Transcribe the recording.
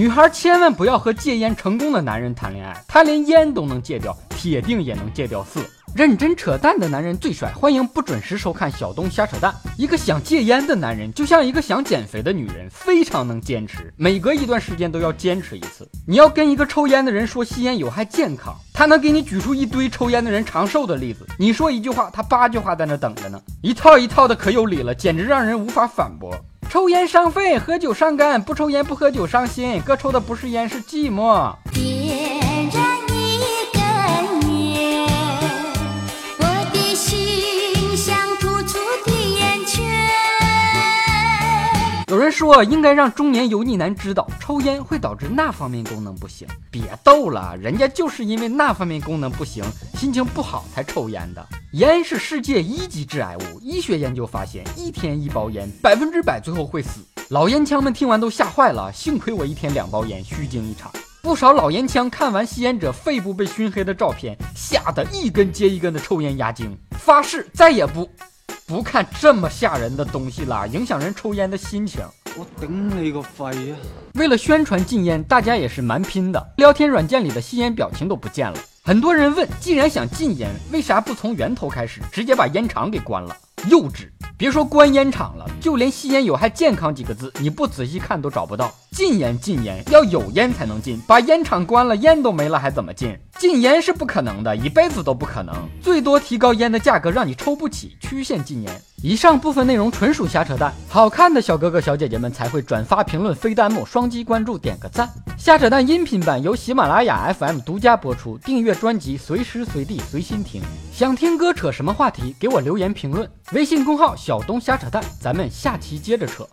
女孩千万不要和戒烟成功的男人谈恋爱，他连烟都能戒掉，铁定也能戒掉色。认真扯淡的男人最帅，欢迎不准时收看小东瞎扯淡。一个想戒烟的男人，就像一个想减肥的女人，非常能坚持，每隔一段时间都要坚持一次。你要跟一个抽烟的人说吸烟有害健康，他能给你举出一堆抽烟的人长寿的例子。你说一句话，他八句话在那等着呢，一套一套的可有理了，简直让人无法反驳。抽烟伤肺，喝酒伤肝，不抽烟不喝酒伤心，哥抽的不是烟是寂寞。有人说应该让中年油腻男知道，抽烟会导致那方面功能不行。别逗了，人家就是因为那方面功能不行，心情不好才抽烟的。烟是世界一级致癌物，医学研究发现，一天一包烟，百分之百最后会死。老烟枪们听完都吓坏了，幸亏我一天两包烟，虚惊一场。不少老烟枪看完吸烟者肺部被熏黑的照片，吓得一根接一根的抽烟压惊，发誓再也不。不看这么吓人的东西了，影响人抽烟的心情。我顶你个肺呀！为了宣传禁烟，大家也是蛮拼的。聊天软件里的吸烟表情都不见了。很多人问，既然想禁烟，为啥不从源头开始，直接把烟厂给关了？幼稚！别说关烟厂了，就连吸烟有害健康几个字，你不仔细看都找不到。禁烟禁烟，要有烟才能禁，把烟厂关了，烟都没了，还怎么禁？禁烟是不可能的，一辈子都不可能。最多提高烟的价格，让你抽不起，曲线禁烟。以上部分内容纯属瞎扯淡，好看的小哥哥小姐姐们才会转发评论非弹幕，双击关注点个赞。瞎扯淡音频版由喜马拉雅 FM 独家播出，订阅专辑随时随地随心听。想听哥扯什么话题，给我留言评论。微信公号小东瞎扯淡，咱们下期接着扯。